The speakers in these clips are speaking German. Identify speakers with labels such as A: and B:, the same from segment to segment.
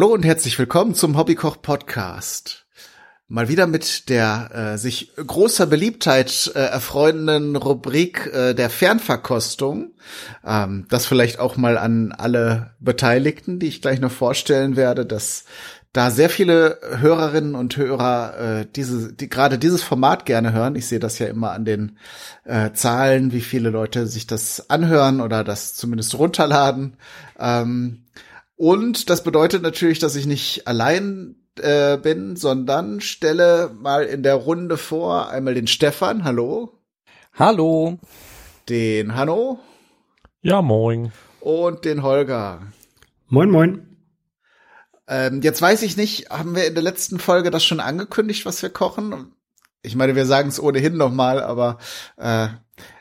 A: Hallo und herzlich willkommen zum Hobbykoch Podcast. Mal wieder mit der äh, sich großer Beliebtheit äh, erfreuenden Rubrik äh, der Fernverkostung. Ähm, das vielleicht auch mal an alle Beteiligten, die ich gleich noch vorstellen werde, dass da sehr viele Hörerinnen und Hörer äh, diese, die gerade dieses Format gerne hören. Ich sehe das ja immer an den äh, Zahlen, wie viele Leute sich das anhören oder das zumindest runterladen. Ähm, und das bedeutet natürlich, dass ich nicht allein äh, bin, sondern stelle mal in der Runde vor einmal den Stefan, hallo.
B: Hallo.
A: Den Hanno.
C: Ja, moin.
A: Und den Holger.
D: Moin, moin.
A: Ähm, jetzt weiß ich nicht, haben wir in der letzten Folge das schon angekündigt, was wir kochen? Ich meine, wir sagen es ohnehin noch mal, aber äh,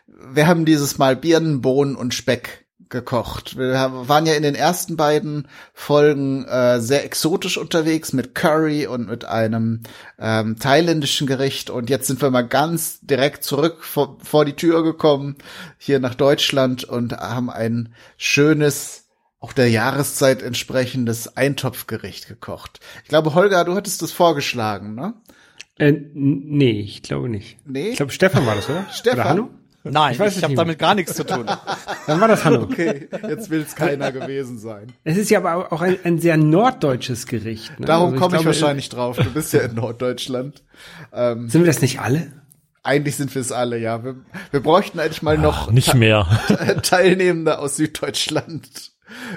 A: wir haben dieses Mal Birnen, Bohnen und Speck gekocht. Wir waren ja in den ersten beiden Folgen äh, sehr exotisch unterwegs mit Curry und mit einem ähm, thailändischen Gericht und jetzt sind wir mal ganz direkt zurück vor, vor die Tür gekommen hier nach Deutschland und haben ein schönes auch der Jahreszeit entsprechendes Eintopfgericht gekocht. Ich glaube, Holger, du hattest das vorgeschlagen, ne?
D: Äh, nee, ich glaube nicht.
A: Nee?
D: Ich glaube, Stefan war das, oder?
A: Stefan.
D: Oder Hanno?
B: Nein,
D: Ich weiß
B: ich, habe damit gar nichts zu tun.
D: Dann war das Hanno.
A: Okay, jetzt will es keiner gewesen sein.
D: Es ist ja aber auch ein, ein sehr norddeutsches Gericht. Ne?
A: Darum
D: Also
A: komme ich,
D: glaube,
A: wahrscheinlich drauf. Du bist ja in Norddeutschland. Ähm,
D: Sind wir das nicht alle?
A: eigentlich sind wir es alle, ja. Wir, wir bräuchten eigentlich mal noch
C: Nicht mehr.
A: Teilnehmende aus Süddeutschland.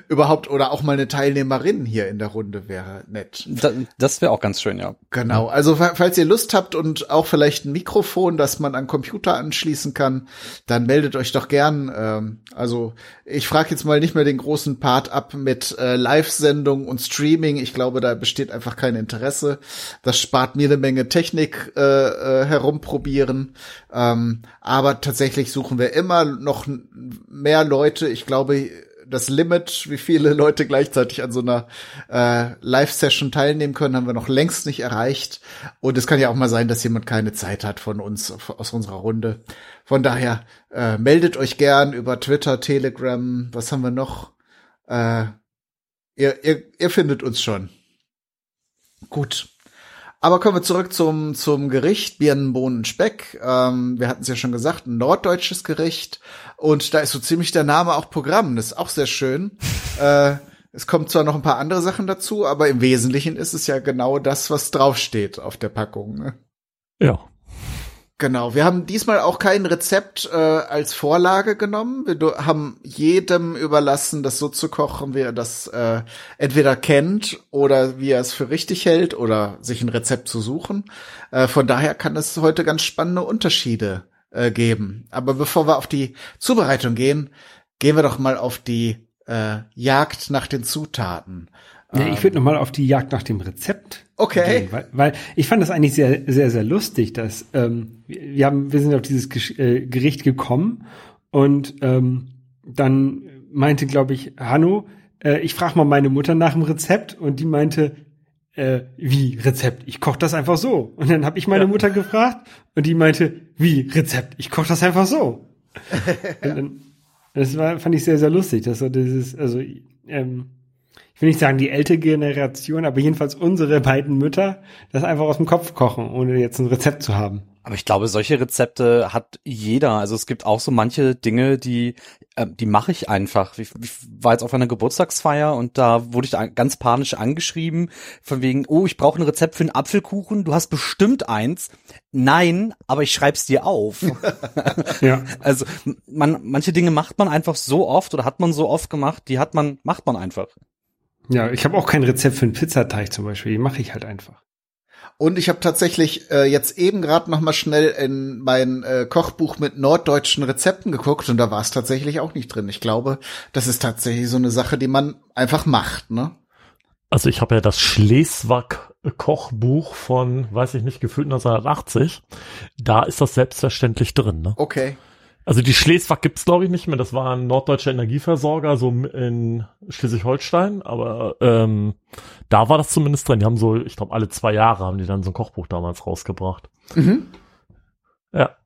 A: Überhaupt oder auch mal eine Teilnehmerin hier in der Runde wäre nett.
B: Da, das wäre auch ganz schön, ja.
A: Genau. Also fa- falls ihr Lust habt und auch vielleicht ein Mikrofon, das man an Computer anschließen kann, dann meldet euch doch gern. Ähm, also ich frage jetzt mal nicht mehr den großen Part ab mit äh, Live-Sendung und Streaming. Ich glaube, da besteht einfach kein Interesse. Das spart mir eine Menge Technik äh, äh, herumprobieren. Ähm, aber tatsächlich suchen wir immer noch mehr Leute. Ich glaube, das Limit, wie viele Leute gleichzeitig an so einer äh, Live-Session teilnehmen können, haben wir noch längst nicht erreicht. Und es kann ja auch mal sein, dass jemand keine Zeit hat von uns, aus unserer Runde. Von daher äh, meldet euch gern über Twitter, Telegram, was haben wir noch? Äh, ihr, ihr, ihr findet uns schon. Gut. Aber kommen wir zurück zum, zum Gericht Birnen, Bohnen, Speck. Ähm, wir hatten es ja schon gesagt, ein norddeutsches Gericht. Und da ist so ziemlich der Name auch Programm. Das ist auch sehr schön. äh, es kommt zwar noch ein paar andere Sachen dazu, aber im Wesentlichen ist es ja genau das, was draufsteht auf der Packung. Ne?
C: Ja.
A: Genau, wir haben diesmal auch kein Rezept äh, als Vorlage genommen. Wir haben jedem überlassen, das so zu kochen, wie er das äh, entweder kennt oder wie er es für richtig hält oder sich ein Rezept zu suchen. Äh, von daher kann es heute ganz spannende Unterschiede äh, geben. Aber bevor wir auf die Zubereitung gehen, gehen wir doch mal auf die äh, Jagd nach den Zutaten.
D: Ja, ich würde noch mal auf die Jagd nach dem Rezept.
A: Okay.
D: gehen, weil, weil ich fand das eigentlich sehr, sehr, sehr lustig, dass ähm, wir haben, wir sind auf dieses Gesch äh, Gericht gekommen und ähm, dann meinte, glaube ich, Hanno, äh, ich frage mal meine Mutter nach dem Rezept und die meinte, äh, wie Rezept? Ich koche das einfach so. Und dann habe ich meine Mutter gefragt und die meinte, wie Rezept? Ich koche das einfach so. und dann, das war, fand ich sehr, sehr lustig, dass so dieses, also ähm, ich will nicht sagen die ältere Generation, aber jedenfalls unsere beiden Mütter das einfach aus dem Kopf kochen, ohne jetzt ein Rezept zu haben.
B: Aber ich glaube, solche Rezepte hat jeder. Also es gibt auch so manche Dinge, die ähm, die mache ich einfach. Ich, ich war jetzt auf einer Geburtstagsfeier und da wurde ich an- ganz panisch angeschrieben von wegen, oh, ich brauche ein Rezept für einen Apfelkuchen. Du hast bestimmt eins. Nein, aber ich schreib's dir auf.
D: Ja.
B: also man, manche Dinge macht man einfach so oft oder hat man so oft gemacht, die hat man, macht man einfach.
D: Ja, ich habe auch kein Rezept für einen Pizzateig zum Beispiel. Die mache ich halt einfach.
A: Und ich habe tatsächlich äh, jetzt eben gerade noch mal schnell in mein äh, Kochbuch mit norddeutschen Rezepten geguckt und da war es tatsächlich auch nicht drin. Ich glaube, das ist tatsächlich so eine Sache, die man einfach macht, ne?
C: Also ich habe ja das Schleswig-Kochbuch von, weiß ich nicht, gefühlt 1980. Da ist das selbstverständlich drin. Ne?
A: Okay.
C: Also die Schleswig gibt's glaube ich nicht mehr. Das war ein norddeutscher Energieversorger, so in Schleswig-Holstein. Aber ähm, da war das zumindest drin. Die haben so, ich glaube, alle zwei Jahre haben die dann so ein Kochbuch damals rausgebracht.
A: Mhm.
C: Ja.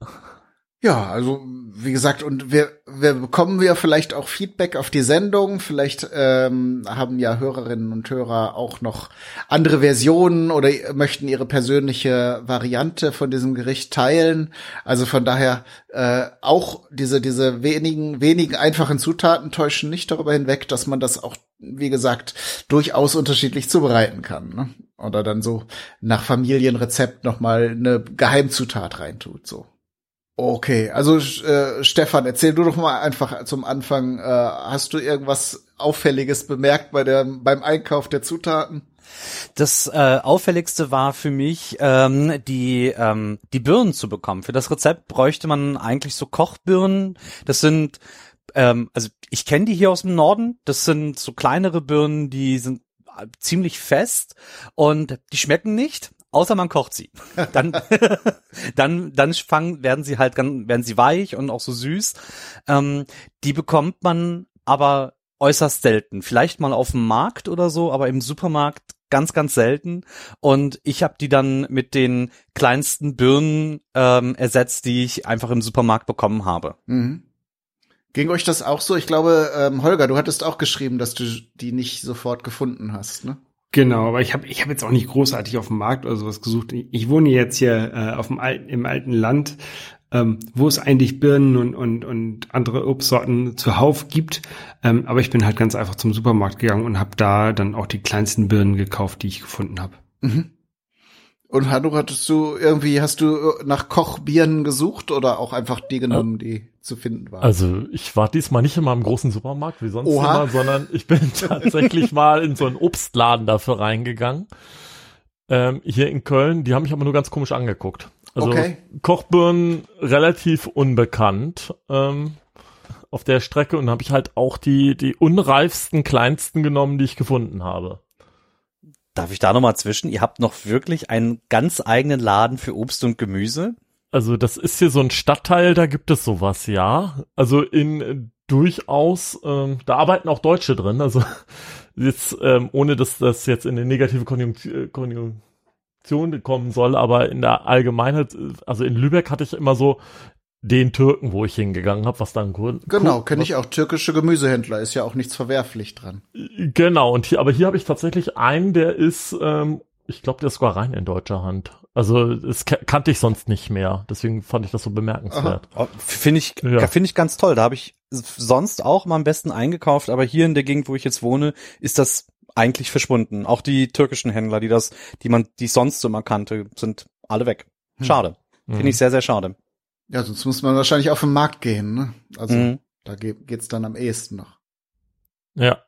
A: Ja, also wie gesagt, und wir, wir bekommen wir vielleicht auch Feedback auf die Sendung. Vielleicht ähm, haben ja Hörerinnen und Hörer auch noch andere Versionen oder möchten ihre persönliche Variante von diesem Gericht teilen. Also von daher äh, auch diese diese wenigen wenigen einfachen Zutaten täuschen nicht darüber hinweg, dass man das auch wie gesagt durchaus unterschiedlich zubereiten kann. Ne? Oder dann so nach Familienrezept noch mal eine Geheimzutat reintut so. Okay, also äh, Stefan, erzähl du doch mal einfach zum Anfang, äh, hast du irgendwas Auffälliges bemerkt bei der, beim Einkauf der Zutaten?
B: Das äh, auffälligste war für mich, ähm, die, ähm, die Birnen zu bekommen. Für das Rezept bräuchte man eigentlich so Kochbirnen. Das sind, ähm, also ich kenne die hier aus dem Norden. Das sind so kleinere Birnen, die sind ziemlich fest und die schmecken nicht außer man kocht sie. Dann, dann, dann fangen, werden sie halt, werden sie weich und auch so süß. Ähm, die bekommt man aber äußerst selten. Vielleicht mal auf dem Markt oder so, aber im Supermarkt ganz, ganz selten. Und ich habe die dann mit den kleinsten Birnen ähm, ersetzt, die ich einfach im Supermarkt bekommen habe.
A: Mhm. Ging euch das auch so? Ich glaube, ähm, Holger, du hattest auch geschrieben, dass du die nicht sofort gefunden hast, ne?
D: Genau, aber ich habe ich hab jetzt auch nicht großartig auf dem Markt oder sowas gesucht. Ich wohne jetzt hier äh, auf dem alten, im alten Land, ähm, wo es eigentlich Birnen und, und, und andere Obstsorten zuhauf gibt. Ähm, aber ich bin halt ganz einfach zum Supermarkt gegangen und habe da dann auch die kleinsten Birnen gekauft, die ich gefunden habe. Mhm.
A: Und Hanno, hattest du irgendwie, hast du nach Kochbirnen gesucht oder auch einfach die genommen, die zu finden waren?
C: Also ich war diesmal nicht in meinem großen Supermarkt wie sonst Oha. immer, sondern ich bin tatsächlich mal in so einen Obstladen dafür reingegangen. Ähm, hier in Köln, die haben mich aber nur ganz komisch angeguckt. Also okay. Kochbirnen relativ unbekannt ähm, auf der Strecke und habe ich halt auch die, die unreifsten, kleinsten genommen, die ich gefunden habe.
B: Darf ich da nochmal zwischen? Ihr habt noch wirklich einen ganz eigenen Laden für Obst und Gemüse?
C: Also das ist hier so ein Stadtteil, da gibt es sowas, ja. Also in äh, durchaus, ähm, da arbeiten auch Deutsche drin. Also jetzt, ähm, ohne dass das jetzt in eine negative Konjunktion, Konjunktion kommen soll, aber in der Allgemeinheit, äh, also in Lübeck hatte ich immer so, den Türken, wo ich hingegangen habe, was dann cool.
A: Genau, kenne ich auch türkische Gemüsehändler, ist ja auch nichts verwerflich dran.
C: Genau, und hier, aber hier habe ich tatsächlich einen, der ist, ähm, ich glaube, der ist sogar rein in deutscher Hand. Also das kannte ich sonst nicht mehr, deswegen fand ich das so bemerkenswert.
B: Oh, finde ich, ja. finde ich ganz toll. Da habe ich sonst auch mal am besten eingekauft, aber hier in der Gegend, wo ich jetzt wohne, ist das eigentlich verschwunden. Auch die türkischen Händler, die das, die man, die sonst immer kannte, sind alle weg. Hm. Schade. Hm. Finde ich sehr, sehr schade.
A: Ja, sonst muss man wahrscheinlich auf den Markt gehen, ne? Also mhm. da geht, geht's dann am ehesten noch.
C: Ja.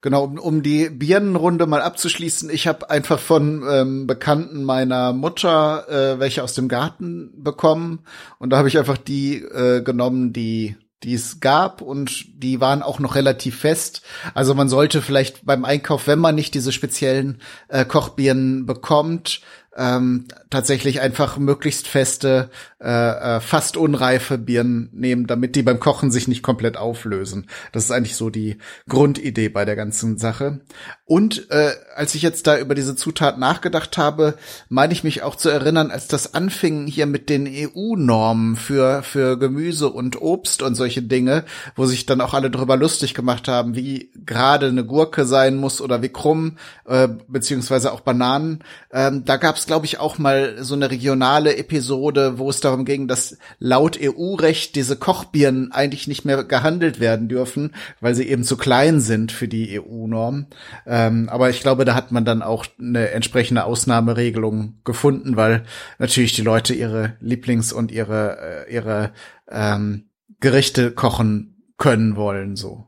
A: Genau, um, um die Birnenrunde mal abzuschließen, ich habe einfach von ähm, Bekannten meiner Mutter äh, welche aus dem Garten bekommen und da habe ich einfach die äh, genommen, die die es gab und die waren auch noch relativ fest. Also man sollte vielleicht beim Einkauf, wenn man nicht diese speziellen äh, Kochbirnen bekommt, ähm, tatsächlich einfach möglichst feste, äh, äh, fast unreife Birnen nehmen, damit die beim Kochen sich nicht komplett auflösen. Das ist eigentlich so die Grundidee bei der ganzen Sache. Und äh, als ich jetzt da über diese Zutat nachgedacht habe, meine ich mich auch zu erinnern, als das anfing hier mit den EU-Normen für für Gemüse und Obst und solche Dinge, wo sich dann auch alle drüber lustig gemacht haben, wie gerade eine Gurke sein muss oder wie krumm äh, beziehungsweise auch Bananen. Ähm, da gab es, glaube ich, auch mal so eine regionale Episode, wo es darum ging, dass laut EU-Recht diese Kochbirnen eigentlich nicht mehr gehandelt werden dürfen, weil sie eben zu klein sind für die EU-Norm. Ähm, aber ich glaube, da hat man dann auch eine entsprechende Ausnahmeregelung gefunden, weil natürlich die Leute ihre Lieblings- und ihre, äh, ihre ähm, Gerichte kochen können wollen, so.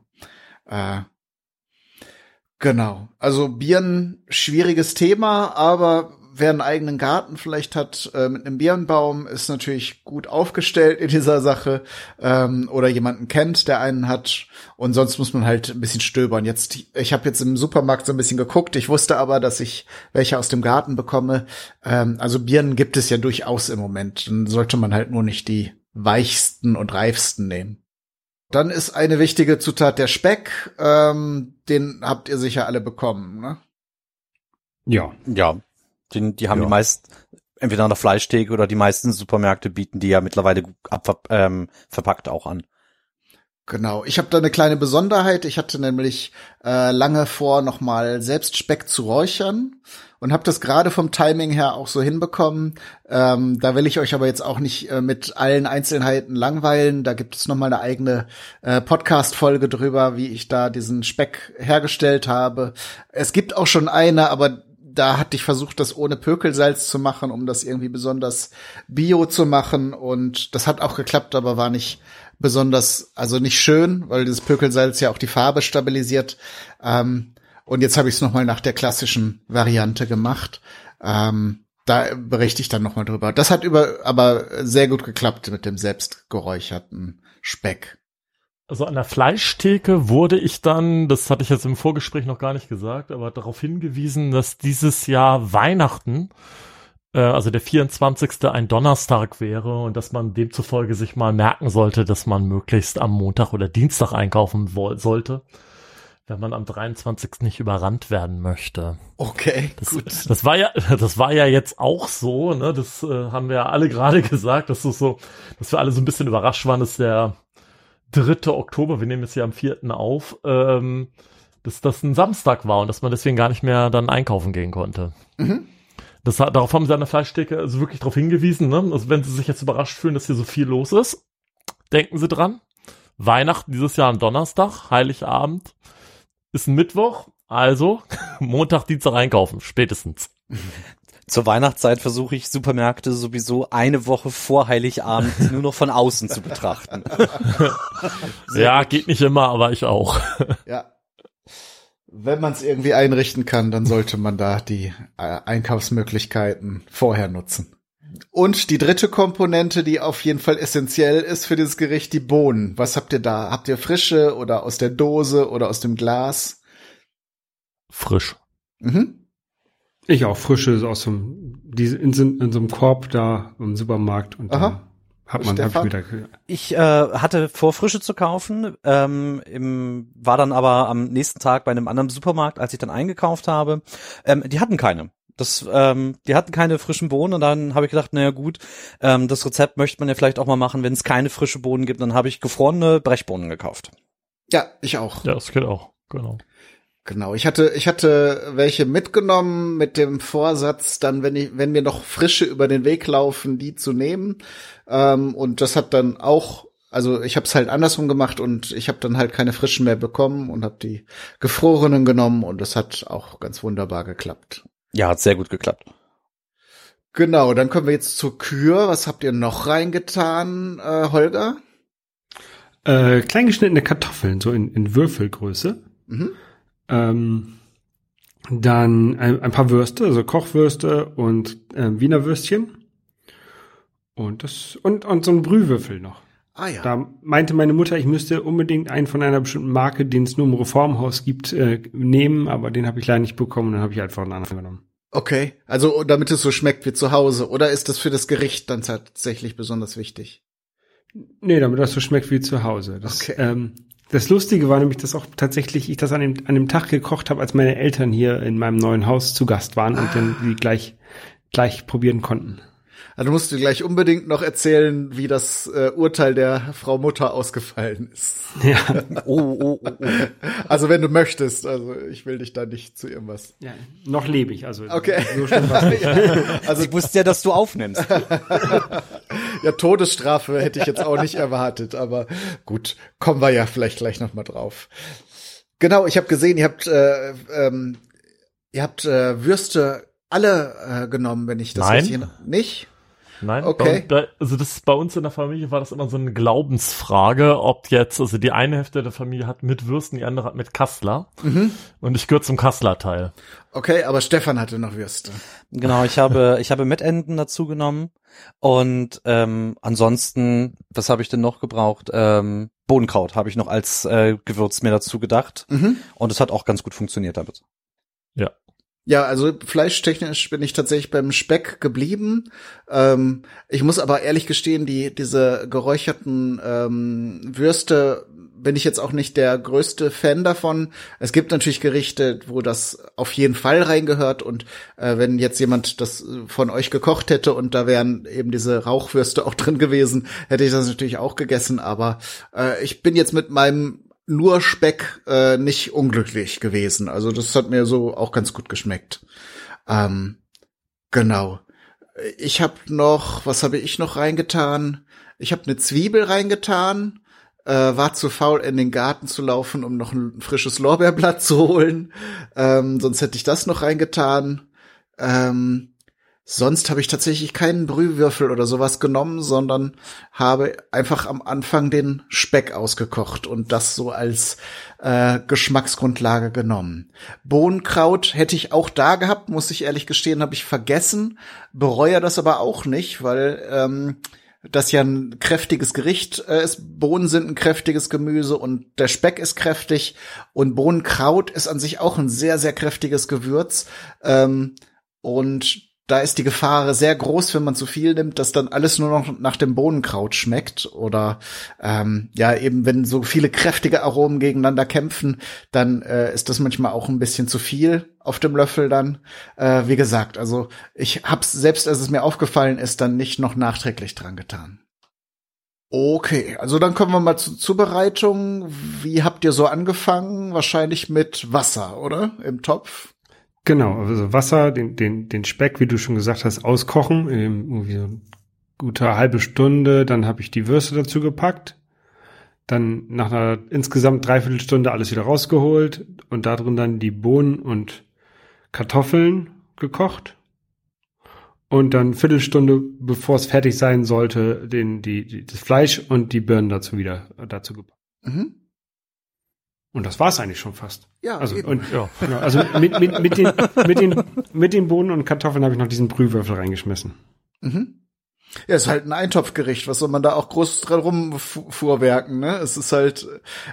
A: Äh, Genau. Also Birnen, schwieriges Thema, aber wer einen eigenen Garten vielleicht hat äh, mit einem Birnbaum, ist natürlich gut aufgestellt in dieser Sache ähm, oder jemanden kennt, der einen hat. Und sonst muss man halt ein bisschen stöbern. Jetzt, ich habe jetzt im Supermarkt so ein bisschen geguckt. Ich wusste aber, dass ich welche aus dem Garten bekomme. Ähm, also Birnen gibt es ja durchaus im Moment. Dann sollte man halt nur nicht die weichsten und reifsten nehmen. Dann ist eine wichtige Zutat der Speck. Ähm, den habt ihr sicher alle bekommen, ne?
B: Ja. Ja, den, die haben ja. die meisten, entweder an der Fleischtheke oder die meisten Supermärkte bieten die ja mittlerweile ab, ähm, verpackt auch an.
A: Genau, ich habe da eine kleine Besonderheit. Ich hatte nämlich äh, lange vor, noch mal selbst Speck zu räuchern und habe das gerade vom Timing her auch so hinbekommen. Ähm, da will ich euch aber jetzt auch nicht äh, mit allen Einzelheiten langweilen. Da gibt es noch mal eine eigene äh, Podcast-Folge drüber, wie ich da diesen Speck hergestellt habe. Es gibt auch schon eine, aber da hatte ich versucht, das ohne Pökelsalz zu machen, um das irgendwie besonders bio zu machen. Und das hat auch geklappt, aber war nicht besonders, also nicht schön, weil dieses Pökelsalz ja auch die Farbe stabilisiert. Ähm, und jetzt habe ich es nochmal nach der klassischen Variante gemacht. Ähm, da berichte ich dann nochmal drüber. Das hat über, aber sehr gut geklappt mit dem selbst geräucherten Speck.
C: Also an der Fleischtheke wurde ich dann, das hatte ich jetzt im Vorgespräch noch gar nicht gesagt, aber darauf hingewiesen, dass dieses Jahr Weihnachten äh, also der 24. ein Donnerstag wäre und dass man demzufolge sich mal merken sollte, dass man möglichst am Montag oder Dienstag einkaufen sollte, wenn man am 23. nicht überrannt werden möchte.
A: Okay,
C: das, gut. Das war ja, das war ja jetzt auch so, ne? Das äh, haben wir ja alle gerade gesagt, dass es so, dass wir alle so ein bisschen überrascht waren, dass der 3. Oktober, wir nehmen es ja am 4. auf, ähm, dass das ein Samstag war und dass man deswegen gar nicht mehr dann einkaufen gehen konnte. Mhm. Das, darauf haben sie an der Fleischtheke also wirklich darauf hingewiesen. Ne? Also wenn sie sich jetzt überrascht fühlen, dass hier so viel los ist, denken sie dran. Weihnachten dieses Jahr am Donnerstag, Heiligabend ist ein Mittwoch, also Montag, Dienstag einkaufen, spätestens.
B: Zur Weihnachtszeit versuche ich Supermärkte sowieso eine Woche vor Heiligabend nur noch von außen zu betrachten.
C: ja, geht nicht immer, aber ich auch.
A: Ja, wenn man es irgendwie einrichten kann, dann sollte man da die äh, Einkaufsmöglichkeiten vorher nutzen. Und die dritte Komponente, die auf jeden Fall essentiell ist für dieses Gericht, die Bohnen. Was habt ihr da? Habt ihr frische oder aus der Dose oder aus dem Glas?
C: Frisch.
D: Mhm. Ich auch frische aus dem, die in, in so einem Korb da im Supermarkt und Aha. Hat man hab ich wieder
B: Ich äh, hatte vor, Frische zu kaufen, ähm, im, war dann aber am nächsten Tag bei einem anderen Supermarkt, als ich dann eingekauft habe. Ähm, die hatten keine. Das, ähm, die hatten keine frischen Bohnen und dann habe ich gedacht, naja gut, ähm, das Rezept möchte man ja vielleicht auch mal machen, wenn es keine frische Bohnen gibt, dann habe ich gefrorene Brechbohnen gekauft.
A: Ja, ich auch.
C: Ja, das geht auch, genau.
A: Genau, ich hatte, ich hatte welche mitgenommen mit dem Vorsatz, dann, wenn ich, wenn mir noch frische über den Weg laufen, die zu nehmen. Ähm, und das hat dann auch, also ich habe es halt andersrum gemacht und ich habe dann halt keine frischen mehr bekommen und habe die gefrorenen genommen und das hat auch ganz wunderbar geklappt.
B: Ja, hat sehr gut geklappt.
A: Genau, dann kommen wir jetzt zur Kür. Was habt ihr noch reingetan, äh, Holger?
D: Äh, kleingeschnittene Kartoffeln, so in, in Würfelgröße. Mhm. Ähm, dann ein, ein, paar Würste, also Kochwürste und äh, Wiener Würstchen. Und das, und, und so ein Brühwürfel noch. Ah ja. Da meinte meine Mutter, ich müsste unbedingt einen von einer bestimmten Marke, den es nur im Reformhaus gibt, äh, nehmen, aber den habe ich leider nicht bekommen, dann habe ich einfach einen anderen genommen.
A: Okay, also damit es so schmeckt wie zu Hause, oder ist das für das Gericht dann tatsächlich besonders wichtig?
D: Nee, damit das so schmeckt wie zu Hause. Das, okay. ähm, das Lustige war nämlich, dass auch tatsächlich ich das an dem, an dem Tag gekocht habe, als meine Eltern hier in meinem neuen Haus zu Gast waren ah. und dann die gleich, gleich probieren konnten.
A: Also musst du gleich unbedingt noch erzählen, wie das äh, Urteil der Frau Mutter ausgefallen ist.
D: Ja.
A: oh, oh, oh, oh. Also wenn du möchtest, also ich will dich da nicht zu irgendwas.
D: Ja, noch lebe ich, also
A: okay.
B: so ja, Also ich wusste ja, dass du aufnimmst.
A: ja, Todesstrafe hätte ich jetzt auch nicht erwartet, aber gut, kommen wir ja vielleicht gleich noch mal drauf. Genau, ich habe gesehen, ihr habt äh, ähm, ihr habt äh, Würste alle äh, genommen, wenn ich das
C: Nein.
A: richtig nicht.
C: Nein, okay. Bei, also das bei uns in der Familie war das immer so eine Glaubensfrage, ob jetzt, also die eine Hälfte der Familie hat mit Würsten, die andere hat mit Kassler. Mhm. Und ich gehöre zum Kassler-Teil.
A: Okay, aber Stefan hatte noch Würste.
B: Genau, ich habe, ich habe Mettenden dazu genommen. Und ähm, ansonsten, was habe ich denn noch gebraucht? Ähm, Bohnenkraut habe ich noch als äh, Gewürz mir dazu gedacht. Mhm. Und es hat auch ganz gut funktioniert damit.
A: Ja. Also fleischtechnisch bin ich tatsächlich beim Speck geblieben. Ähm, ich muss aber ehrlich gestehen, die diese geräucherten ähm, Würste bin ich jetzt auch nicht der größte Fan davon. Es gibt natürlich Gerichte, wo das auf jeden Fall reingehört und äh, wenn jetzt jemand das von euch gekocht hätte und da wären eben diese Rauchwürste auch drin gewesen, hätte ich das natürlich auch gegessen. Aber äh, ich bin jetzt mit meinem nur Speck äh, nicht unglücklich gewesen. Also das hat mir so auch ganz gut geschmeckt. Ähm, genau. Ich habe noch, was habe ich noch reingetan? Ich habe eine Zwiebel reingetan, äh, war zu faul, in den Garten zu laufen, um noch ein frisches Lorbeerblatt zu holen. Ähm, sonst hätte ich das noch reingetan. Ähm, Sonst habe ich tatsächlich keinen Brühwürfel oder sowas genommen, sondern habe einfach am Anfang den Speck ausgekocht und das so als äh, Geschmacksgrundlage genommen. Bohnenkraut hätte ich auch da gehabt, muss ich ehrlich gestehen, habe ich vergessen, bereue das aber auch nicht, weil ähm, das ja ein kräftiges Gericht äh, ist. Bohnen sind ein kräftiges Gemüse und der Speck ist kräftig und Bohnenkraut ist an sich auch ein sehr, sehr kräftiges Gewürz. Ähm, und da ist die Gefahr sehr groß, wenn man zu viel nimmt, dass dann alles nur noch nach dem Bohnenkraut schmeckt. Oder ähm, ja, eben wenn so viele kräftige Aromen gegeneinander kämpfen, dann äh, ist das manchmal auch ein bisschen zu viel auf dem Löffel dann. Äh, wie gesagt, also ich hab's selbst, als es mir aufgefallen ist, dann nicht noch nachträglich dran getan. Okay, also dann kommen wir mal zur Zubereitung. Wie habt ihr so angefangen? Wahrscheinlich mit Wasser, oder? Im Topf?
D: Genau, also Wasser, den, den, den Speck, wie du schon gesagt hast, auskochen, irgendwie so gute halbe Stunde, dann habe ich die Würste dazu gepackt, dann nach einer insgesamt dreiviertel Stunde alles wieder rausgeholt und da drin dann die Bohnen und Kartoffeln gekocht und dann Viertelstunde, bevor es fertig sein sollte, den, die, die, das Fleisch und die Birnen dazu wieder dazu gepackt. Mhm. Und das war es eigentlich schon fast.
A: Ja,
D: also, eben. Und, ja, genau. also mit, mit, mit, den, mit, den, mit den Bohnen und Kartoffeln habe ich noch diesen Brühwürfel reingeschmissen.
A: Mhm. Ja, ist halt ein Eintopfgericht. Was soll man da auch groß dran rumfuhrwerken, ne? Es ist halt,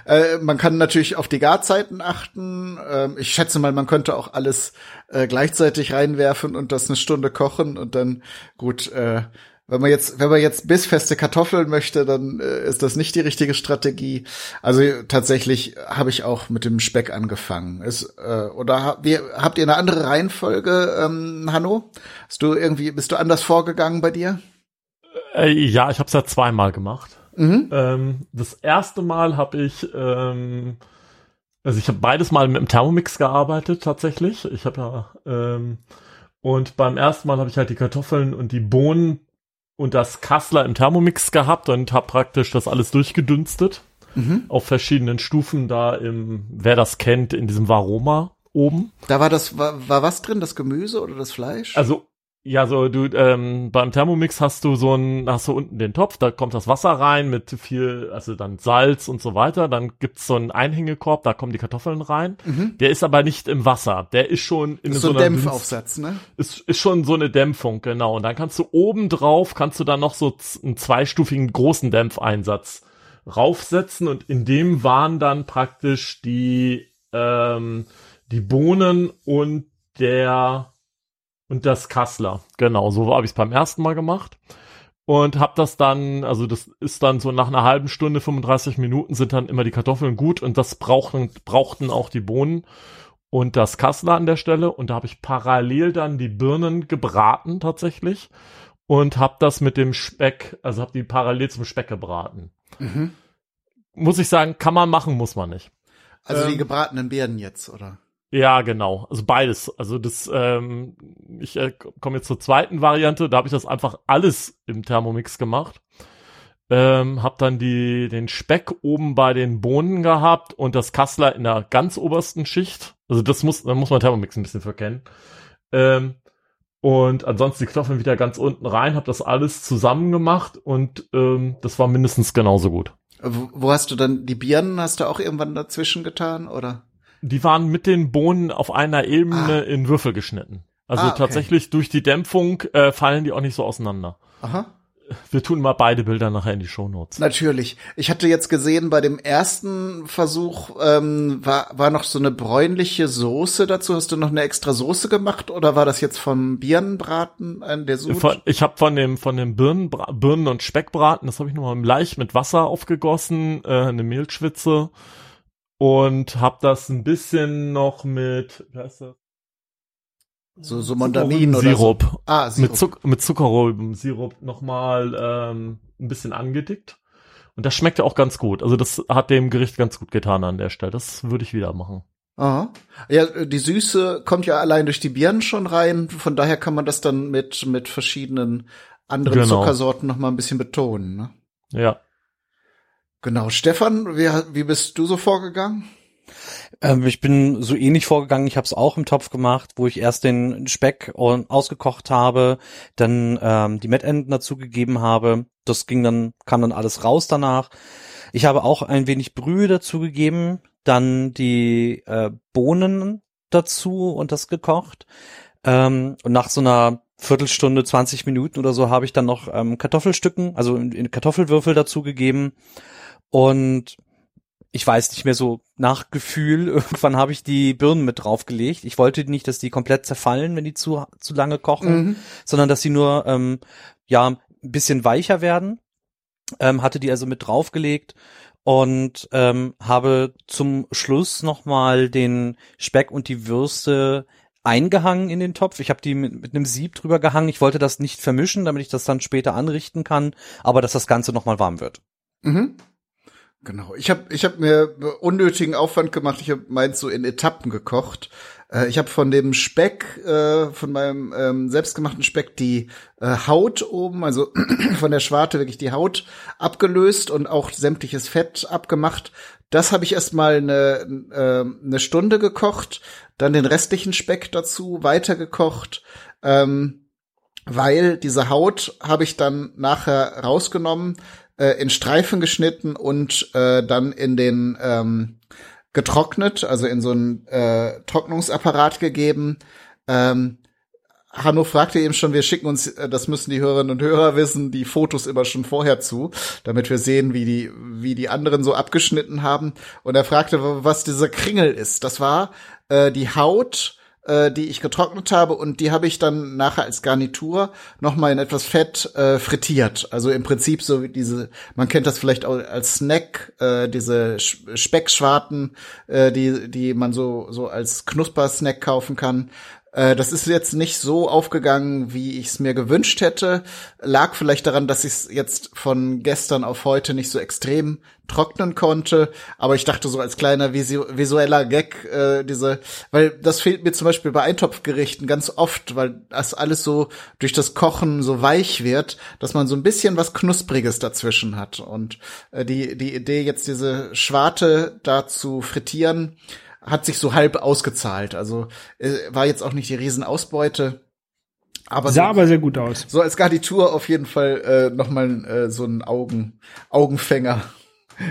A: äh, man kann natürlich auf die Garzeiten achten. Ähm, ich schätze mal, man könnte auch alles äh, gleichzeitig reinwerfen und das eine Stunde kochen und dann, gut, äh, wenn man jetzt, wenn man jetzt bissfeste Kartoffeln möchte, dann äh, ist das nicht die richtige Strategie. Also tatsächlich habe ich auch mit dem Speck angefangen. Ist, äh, oder wie, habt ihr eine andere Reihenfolge, ähm, Hanno? Hast du irgendwie, bist du anders vorgegangen bei dir?
C: Äh, ja, ich habe es ja zweimal gemacht. Mhm. Ähm, das erste Mal habe ich ähm, also ich habe beides mal mit dem Thermomix gearbeitet tatsächlich. Ich habe ja ähm, und beim ersten Mal habe ich halt die Kartoffeln und die Bohnen und das Kassler im Thermomix gehabt und habe praktisch das alles durchgedünstet. Mhm. Auf verschiedenen Stufen da im, wer das kennt, in diesem Varoma oben.
A: Da war das, war, war was drin, das Gemüse oder das Fleisch?
C: Also ja, so du ähm, beim Thermomix hast du so ein, hast du unten den Topf, da kommt das Wasser rein mit viel, also dann Salz und so weiter. Dann gibt's so einen Einhängekorb, da kommen die Kartoffeln rein. Mhm. Der ist aber nicht im Wasser, der ist schon in
A: ist
C: so,
A: so ein Dämpfaufsatz, ne?
C: Ist, ist schon so eine Dämpfung, genau. Und dann kannst du oben drauf, kannst du dann noch so einen zweistufigen großen Dämpfeinsatz raufsetzen und in dem waren dann praktisch die ähm, die Bohnen und der und das Kassler. Genau, so habe ich es beim ersten Mal gemacht. Und habe das dann, also das ist dann so nach einer halben Stunde, 35 Minuten sind dann immer die Kartoffeln gut und das brauchten, brauchten auch die Bohnen und das Kassler an der Stelle. Und da habe ich parallel dann die Birnen gebraten tatsächlich und habe das mit dem Speck, also habe die parallel zum Speck gebraten. Mhm. Muss ich sagen, kann man machen, muss man nicht.
A: Also ähm, die gebratenen Birnen jetzt, oder?
C: Ja, genau. Also beides. Also das, ähm, ich äh, komme jetzt zur zweiten Variante. Da habe ich das einfach alles im Thermomix gemacht. Ähm, hab dann die, den Speck oben bei den Bohnen gehabt und das Kassler in der ganz obersten Schicht. Also das muss, da muss man Thermomix ein bisschen verkennen. Ähm, und ansonsten die Kartoffeln wieder ganz unten rein, hab das alles zusammen gemacht und ähm, das war mindestens genauso gut.
A: Wo hast du dann die Birnen? Hast du auch irgendwann dazwischen getan, oder?
C: Die waren mit den Bohnen auf einer Ebene ah. in Würfel geschnitten. Also ah, okay. tatsächlich durch die Dämpfung äh, fallen die auch nicht so auseinander.
A: Aha.
C: wir tun mal beide Bilder nachher in die Shownotes.
A: Natürlich. Ich hatte jetzt gesehen, bei dem ersten Versuch ähm, war, war noch so eine bräunliche Soße dazu. Hast du noch eine extra Soße gemacht oder war das jetzt vom Birnenbraten an der Sud?
C: Ich habe von dem von dem Birnen, Birnen und Speckbraten, das habe ich nochmal leicht mit Wasser aufgegossen, äh, eine Mehlschwitze und habe das ein bisschen noch mit, wie heißt das?
A: So, so Mandarin oder
C: Sirup. So. Ah, Sirup. Mit, Zuck mit Zuckerrübensirup nochmal ähm, ein bisschen angedickt. Und das schmeckt ja auch ganz gut. Also das hat dem Gericht ganz gut getan an der Stelle. Das würde ich wieder machen.
A: Aha. Ja, die Süße kommt ja allein durch die Birnen schon rein. Von daher kann man das dann mit, mit verschiedenen anderen genau. Zuckersorten noch mal ein bisschen betonen. Ne?
C: Ja.
A: Genau. Stefan, wie, wie bist du so vorgegangen?
B: Ähm, ich bin so ähnlich vorgegangen. Ich habe es auch im Topf gemacht, wo ich erst den Speck ausgekocht habe, dann ähm, die Mettenden dazu gegeben habe. Das ging dann, kam dann alles raus danach. Ich habe auch ein wenig Brühe dazu gegeben, dann die äh, Bohnen dazu und das gekocht. Ähm, und nach so einer Viertelstunde, 20 Minuten oder so habe ich dann noch ähm, Kartoffelstücken, also in, in Kartoffelwürfel dazu gegeben. Und ich weiß nicht mehr so nach Gefühl, irgendwann habe ich die Birnen mit draufgelegt. Ich wollte nicht, dass die komplett zerfallen, wenn die zu, zu lange kochen, mhm. sondern dass sie nur ähm, ja ein bisschen weicher werden. Ähm, hatte die also mit draufgelegt und ähm, habe zum Schluss nochmal den Speck und die Würste eingehangen in den Topf. Ich habe die mit, mit einem Sieb drüber gehangen. Ich wollte das nicht vermischen, damit ich das dann später anrichten kann, aber dass das Ganze nochmal warm wird.
A: Mhm. Genau. Ich habe ich hab mir unnötigen Aufwand gemacht. Ich habe meins so in Etappen gekocht. Äh, ich habe von dem Speck, äh, von meinem ähm, selbstgemachten Speck die äh, Haut oben, also von der Schwarte wirklich die Haut abgelöst und auch sämtliches Fett abgemacht. Das habe ich erstmal eine, äh, eine Stunde gekocht, dann den restlichen Speck dazu weitergekocht. Ähm, weil diese Haut habe ich dann nachher rausgenommen, äh, in Streifen geschnitten und äh, dann in den ähm, getrocknet, also in so einen äh, Trocknungsapparat gegeben. Ähm, Hanno fragte eben schon, wir schicken uns, äh, das müssen die Hörerinnen und Hörer wissen, die Fotos immer schon vorher zu, damit wir sehen, wie die, wie die anderen so abgeschnitten haben. Und er fragte, was dieser Kringel ist. Das war äh, die Haut äh, die ich getrocknet habe und die habe ich dann nachher als Garnitur noch mal in etwas Fett äh, frittiert. Also im Prinzip so wie diese, man kennt das vielleicht auch als Snack, äh, diese Speckschwarten, äh, die die man so so als Knusper-Snack kaufen kann. Äh, das ist jetzt nicht so aufgegangen, wie ich es mir gewünscht hätte. Lag vielleicht daran, dass ich es jetzt von gestern auf heute nicht so extrem trocknen konnte. Aber ich dachte so als kleiner visu visueller Gag, äh, diese, weil das fehlt mir zum Beispiel bei Eintopfgerichten ganz oft, weil das alles so durch das Kochen so weich wird, dass man so ein bisschen was Knuspriges dazwischen hat. Und äh, die, die Idee, jetzt diese Schwarte da zu frittieren, hat sich so halb ausgezahlt. Also äh, war jetzt auch nicht die Riesenausbeute.
D: Aber sah so, aber sehr gut aus.
A: So als Garnitur auf jeden Fall äh, noch mal äh, so ein Augen Augenfänger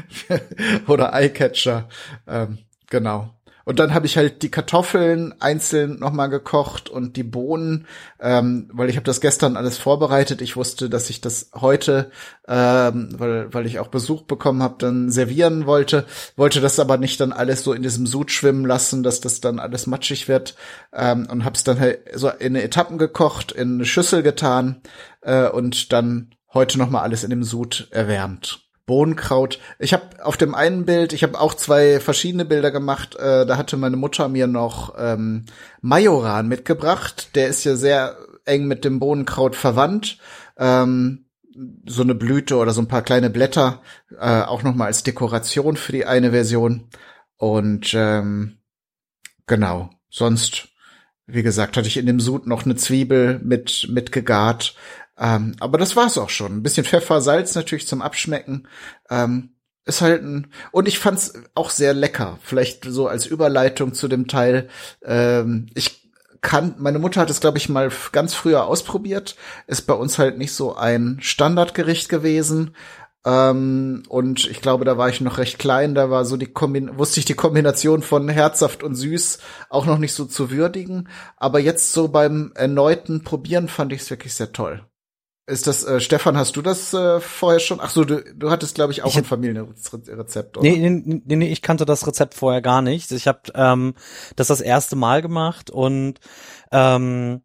A: oder Eyecatcher. Ähm, genau. Und dann habe ich halt die Kartoffeln einzeln nochmal gekocht und die Bohnen, ähm, weil ich habe das gestern alles vorbereitet. Ich wusste, dass ich das heute, ähm, weil, weil ich auch Besuch bekommen habe, dann servieren wollte. Wollte das aber nicht dann alles so in diesem Sud schwimmen lassen, dass das dann alles matschig wird. Ähm, und habe es dann halt so in Etappen gekocht, in eine Schüssel getan äh, und dann heute nochmal alles in dem Sud erwärmt. Bohnenkraut. Ich habe auf dem einen Bild, ich habe auch zwei verschiedene Bilder gemacht. Äh, da hatte meine Mutter mir noch ähm, Majoran mitgebracht. Der ist ja sehr eng mit dem Bohnenkraut verwandt. Ähm, so eine Blüte oder so ein paar kleine Blätter, äh, auch noch mal als Dekoration für die eine Version. Und ähm, genau, sonst, wie gesagt, hatte ich in dem Sud noch eine Zwiebel mit mitgegart. Ähm, aber das war's auch schon. Ein bisschen Pfeffer, Salz natürlich zum Abschmecken. Ähm, ist halt ein und ich fand's auch sehr lecker. Vielleicht so als Überleitung zu dem Teil. Ähm, ich kann, meine Mutter hat es glaube ich mal ganz früher ausprobiert. Ist bei uns halt nicht so ein Standardgericht gewesen. Ähm, und ich glaube, da war ich noch recht klein. Da war so die Kombin wusste ich die Kombination von herzhaft und süß auch noch nicht so zu würdigen. Aber jetzt so beim erneuten Probieren fand ich es wirklich sehr toll. Ist das, äh, Stefan, hast du das äh, vorher schon? Ach so, du, du hattest, glaube ich, auch ich ein Familienrezept, oder?
B: Nee, nee, nee, nee, ich kannte das Rezept vorher gar nicht. Ich habe ähm, das das erste Mal gemacht und ähm,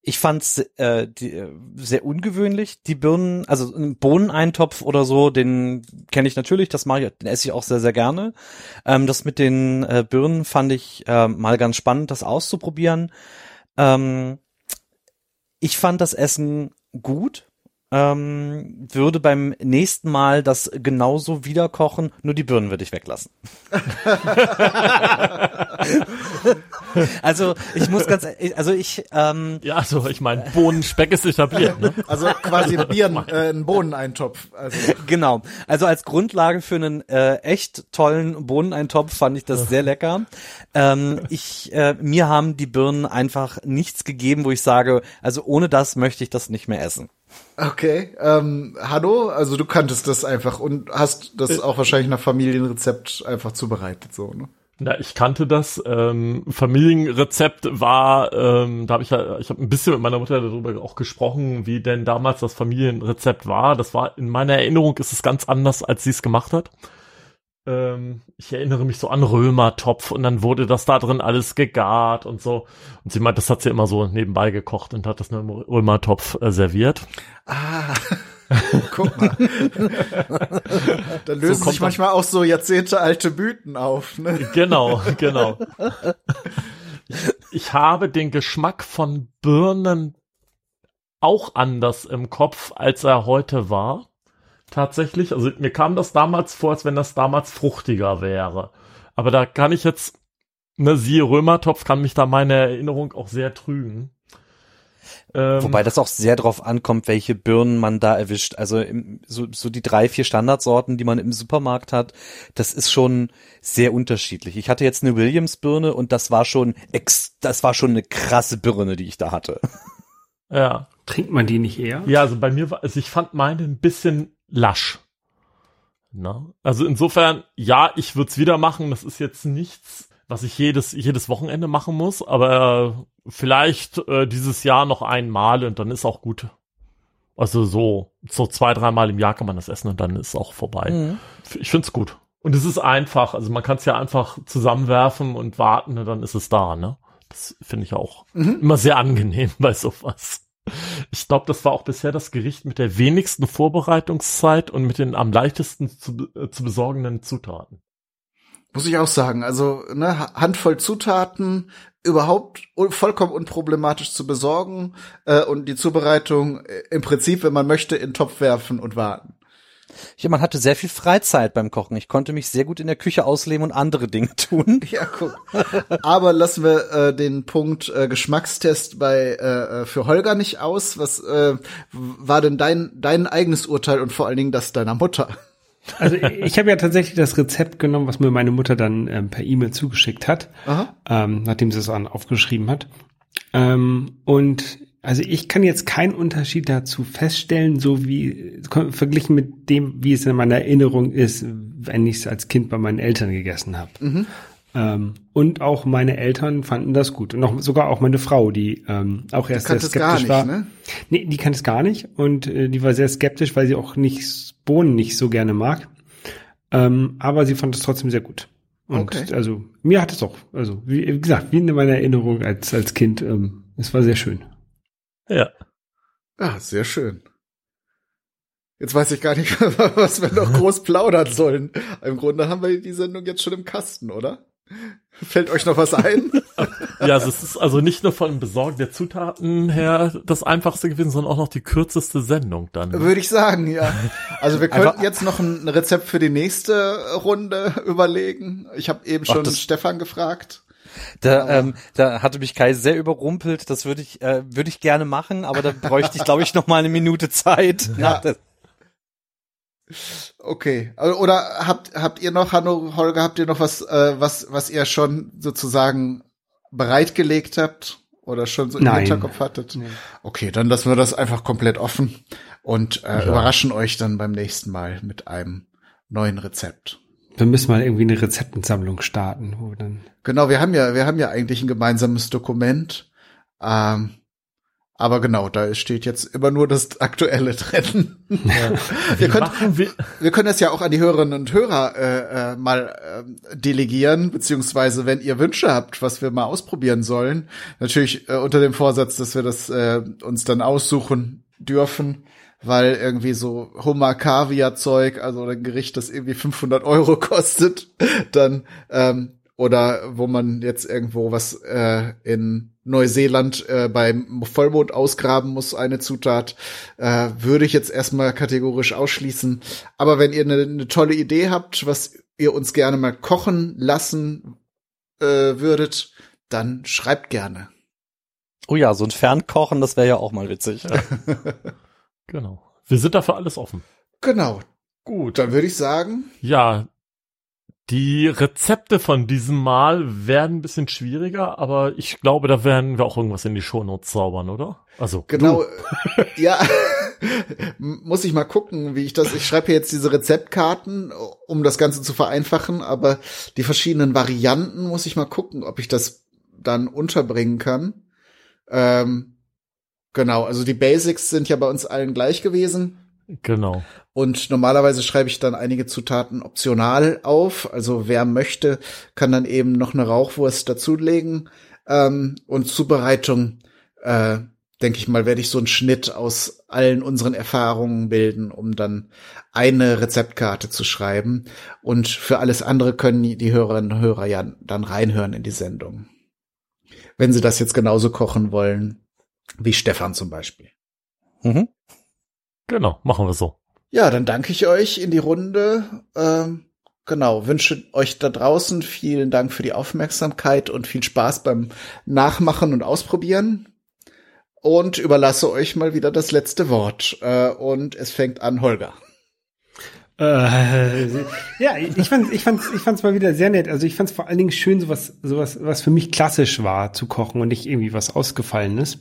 B: ich fand's äh, die, äh, sehr ungewöhnlich. Die Birnen, also ein Bohneneintopf oder so, den kenne ich natürlich, das mache ich, den esse ich auch sehr, sehr gerne. Ähm, das mit den äh, Birnen fand ich äh, mal ganz spannend, das auszuprobieren. Ähm, ich fand das Essen gut. Ähm, würde beim nächsten Mal das genauso wieder kochen, nur die Birnen würde ich weglassen. also ich muss ganz, also ich ähm,
C: ja, also ich meine Bohnenspeck ist etabliert. Ne?
A: Also quasi Birnen, äh, ein Bohneneintopf.
B: Also. Genau. Also als Grundlage für einen äh, echt tollen Bohneneintopf fand ich das sehr lecker. Ähm, ich äh, mir haben die Birnen einfach nichts gegeben, wo ich sage, also ohne das möchte ich das nicht mehr essen.
A: Okay, ähm, Hanno, also du kanntest das einfach und hast das äh, auch wahrscheinlich nach Familienrezept einfach zubereitet, so, ne?
C: Ja, ich kannte das. Ähm, Familienrezept war, ähm, da habe ich ja, ich habe ein bisschen mit meiner Mutter darüber auch gesprochen, wie denn damals das Familienrezept war. Das war in meiner Erinnerung ist es ganz anders, als sie es gemacht hat. Ähm, ich erinnere mich so an Römertopf und dann wurde das da drin alles gegart und so. Und sie meint, das hat sie immer so nebenbei gekocht und hat das nur im Römertopf äh, serviert.
A: Ah. Guck mal. da lösen so sich manchmal auch so jahrzehntealte Mythen auf. Ne?
C: Genau, genau. Ich, ich habe den Geschmack von Birnen auch anders im Kopf, als er heute war tatsächlich. Also mir kam das damals vor, als wenn das damals fruchtiger wäre. Aber da kann ich jetzt, ne, siehe Römertopf, kann mich da meine Erinnerung auch sehr trügen.
B: Ähm, Wobei das auch sehr drauf ankommt, welche Birnen man da erwischt. Also im, so, so die drei, vier Standardsorten, die man im Supermarkt hat, das ist schon sehr unterschiedlich. Ich hatte jetzt eine Williams-Birne und das war schon ex, das war schon eine krasse Birne, die ich da hatte.
C: Ja.
D: Trinkt man die nicht eher?
C: Ja, also bei mir war, also ich fand meine ein bisschen lasch. Na? Also insofern, ja, ich würde es wieder machen. Das ist jetzt nichts, was ich jedes, jedes Wochenende machen muss, aber vielleicht äh, dieses Jahr noch einmal und dann ist auch gut. Also so, so zwei, dreimal im Jahr kann man das essen und dann ist auch vorbei. Mhm. Ich find's gut. Und es ist einfach, also man kann es ja einfach zusammenwerfen und warten und dann ist es da, ne? Das finde ich auch mhm. immer sehr angenehm bei sowas. Ich glaube, das war auch bisher das Gericht mit der wenigsten Vorbereitungszeit und mit den am leichtesten zu, äh, zu besorgenden Zutaten.
A: Muss ich auch sagen. Also, ne, Handvoll Zutaten, überhaupt vollkommen unproblematisch zu besorgen äh, und die Zubereitung äh, im Prinzip, wenn man möchte, in den Topf werfen und warten.
B: Ja, man hatte sehr viel Freizeit beim Kochen. Ich konnte mich sehr gut in der Küche ausleben und andere Dinge tun.
A: Ja, guck. Aber lassen wir äh, den Punkt äh, Geschmackstest bei äh, äh, für Holger nicht aus. Was äh, war denn dein dein eigenes Urteil und vor allen Dingen das deiner Mutter?
D: Also ich habe ja tatsächlich das Rezept genommen, was mir meine Mutter dann ähm, per E-Mail zugeschickt hat, ähm, nachdem sie es an aufgeschrieben hat. Ähm, und also ich kann jetzt keinen Unterschied dazu feststellen, so wie verglichen mit dem, wie es in meiner Erinnerung ist, wenn ich es als Kind bei meinen Eltern gegessen habe. Mhm. Ähm, und auch meine Eltern fanden das gut. Und auch, sogar auch meine Frau, die ähm, auch erst sehr skeptisch nicht, war. Ne? Nee, die kann es gar nicht. Und äh, die war sehr skeptisch, weil sie auch nicht Bohnen nicht so gerne mag. Ähm, aber sie fand es trotzdem sehr gut. Und okay. also mir hat es auch, also wie gesagt, wie in meiner Erinnerung als als Kind, ähm, es war sehr schön.
C: Ja.
A: Ah, sehr schön. Jetzt weiß ich gar nicht, was wir noch groß plaudern sollen. Im Grunde haben wir die Sendung jetzt schon im Kasten, oder? Fällt euch noch was ein?
C: ja, also es ist also nicht nur von Besorgen der Zutaten her das einfachste gewesen, sondern auch noch die kürzeste Sendung dann.
A: Ne? Würde ich sagen, ja. Also wir könnten jetzt noch ein Rezept für die nächste Runde überlegen. Ich habe eben schon Ach, Stefan gefragt.
B: Da, ähm, da hatte mich Kai sehr überrumpelt. Das würde ich, äh, würde ich gerne machen, aber da bräuchte ich, glaube ich, noch mal eine Minute Zeit.
A: Ja. Okay. Oder habt habt ihr noch, Hanno, Holger, habt ihr noch was, äh, was was ihr schon sozusagen bereitgelegt habt oder schon so im Nein. Hinterkopf hattet? Nee. Okay, dann lassen wir das einfach komplett offen und äh, ja. überraschen euch dann beim nächsten Mal mit einem neuen Rezept.
D: Wir müssen mal irgendwie eine Rezeptensammlung starten, wo dann.
A: Genau, wir haben ja, wir haben ja eigentlich ein gemeinsames Dokument. Ähm, Aber genau, da steht jetzt immer nur das Aktuelle drin. Ja. wir, können, wir? wir können das ja auch an die Hörerinnen und Hörer äh, äh, mal äh, delegieren, beziehungsweise wenn ihr Wünsche habt, was wir mal ausprobieren sollen, natürlich äh, unter dem Vorsatz, dass wir das äh, uns dann aussuchen dürfen, weil irgendwie so Hummer Kaviar Zeug, also ein Gericht, das irgendwie 500 Euro kostet, dann ähm, oder wo man jetzt irgendwo was äh, in Neuseeland äh, beim Vollmond ausgraben muss, eine Zutat, äh, würde ich jetzt erstmal kategorisch ausschließen. Aber wenn ihr eine, eine tolle Idee habt, was ihr uns gerne mal kochen lassen äh, würdet, dann schreibt gerne.
B: Oh ja, so ein Fernkochen, das wäre ja auch mal witzig. Ja.
C: genau. Wir sind dafür alles offen.
A: Genau. Gut, dann würde ich sagen.
C: Ja, die Rezepte von diesem Mal werden ein bisschen schwieriger, aber ich glaube, da werden wir auch irgendwas in die Shownotes zaubern, oder? Also
A: genau, ja, muss ich mal gucken, wie ich das. Ich schreibe jetzt diese Rezeptkarten, um das Ganze zu vereinfachen, aber die verschiedenen Varianten muss ich mal gucken, ob ich das dann unterbringen kann. Ähm, genau, also die Basics sind ja bei uns allen gleich gewesen.
C: Genau.
A: Und normalerweise schreibe ich dann einige Zutaten optional auf. Also wer möchte, kann dann eben noch eine Rauchwurst dazulegen. Ähm, und Zubereitung, äh, denke ich mal, werde ich so einen Schnitt aus allen unseren Erfahrungen bilden, um dann eine Rezeptkarte zu schreiben. Und für alles andere können die Hörerinnen und Hörer ja dann reinhören in die Sendung. Wenn sie das jetzt genauso kochen wollen, wie Stefan zum Beispiel.
C: Mhm. Genau, machen wir so.
A: Ja, dann danke ich euch in die Runde. Ähm, genau, wünsche euch da draußen vielen Dank für die Aufmerksamkeit und viel Spaß beim Nachmachen und Ausprobieren. Und überlasse euch mal wieder das letzte Wort. Äh, und es fängt an, Holger.
D: Äh, ja, ich fand, ich fand, ich fand's mal wieder sehr nett. Also ich fand's vor allen Dingen schön, sowas, sowas, was für mich klassisch war, zu kochen und nicht irgendwie was Ausgefallenes.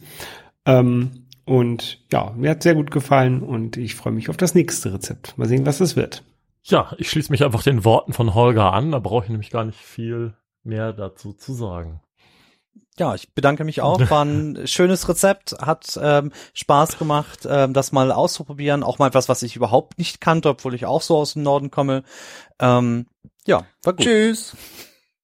D: Ähm, und ja, mir hat sehr gut gefallen und ich freue mich auf das nächste Rezept. Mal sehen, was es wird.
C: Ja, ich schließe mich einfach den Worten von Holger an. Da brauche ich nämlich gar nicht viel mehr dazu zu sagen.
B: Ja, ich bedanke mich auch. War ein schönes Rezept, hat ähm, Spaß gemacht, ähm, das mal auszuprobieren. Auch mal etwas, was ich überhaupt nicht kannte, obwohl ich auch so aus dem Norden komme. Ähm, ja, war gut.
A: Tschüss.